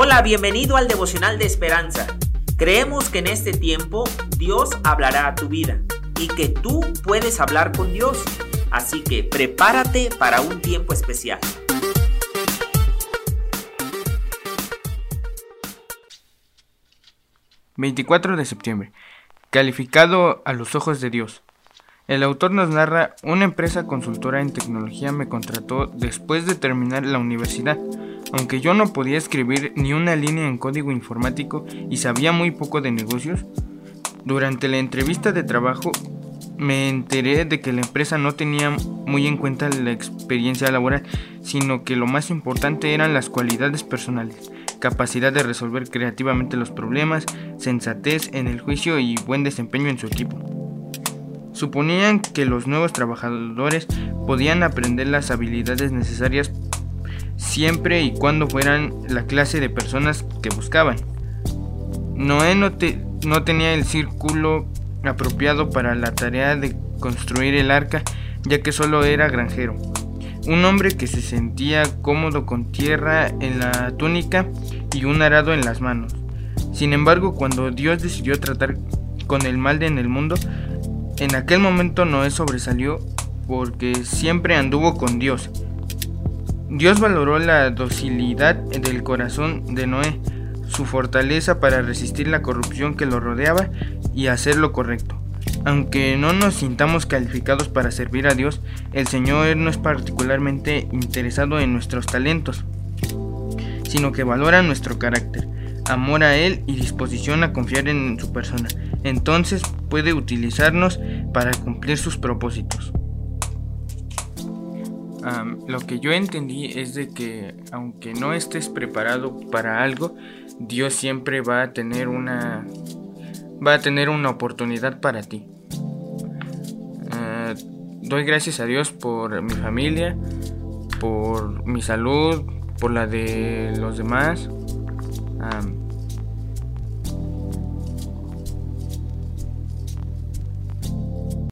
Hola, bienvenido al devocional de esperanza. Creemos que en este tiempo Dios hablará a tu vida y que tú puedes hablar con Dios. Así que prepárate para un tiempo especial. ...24 de septiembre... ...calificado a los ojos de Dios... El autor nos narra, una empresa consultora en tecnología me contrató después de terminar la universidad. Aunque yo no podía escribir ni una línea en código informático y sabía muy poco de negocios, durante la entrevista de trabajo me enteré de que la empresa no tenía muy en cuenta la experiencia laboral, sino que lo más importante eran las cualidades personales, capacidad de resolver creativamente los problemas, sensatez en el juicio y buen desempeño en su equipo. Suponían que los nuevos trabajadores podían aprender las habilidades necesarias siempre y cuando fueran la clase de personas que buscaban. Noé no, no tenía el círculo apropiado para la tarea de construir el arca, ya que solo era granjero. Un hombre que se sentía cómodo con tierra en la túnica y un arado en las manos. Sin embargo, cuando Dios decidió tratar con el mal en el mundo, en aquel momento Noé sobresalió porque siempre anduvo con Dios. Dios valoró la docilidad del corazón de Noé, su fortaleza para resistir la corrupción que lo rodeaba y hacer lo correcto. Aunque no nos sintamos calificados para servir a Dios, el Señor no es particularmente interesado en nuestros talentos, sino que valora nuestro carácter, amor a Él y disposición a confiar en su persona entonces puede utilizarnos para cumplir sus propósitos. Lo que yo entendí es de que aunque no estés preparado para algo, Dios siempre va a tener una va a tener una oportunidad para ti. Ah, doy gracias a Dios por mi familia, por mi salud, por la de los demás.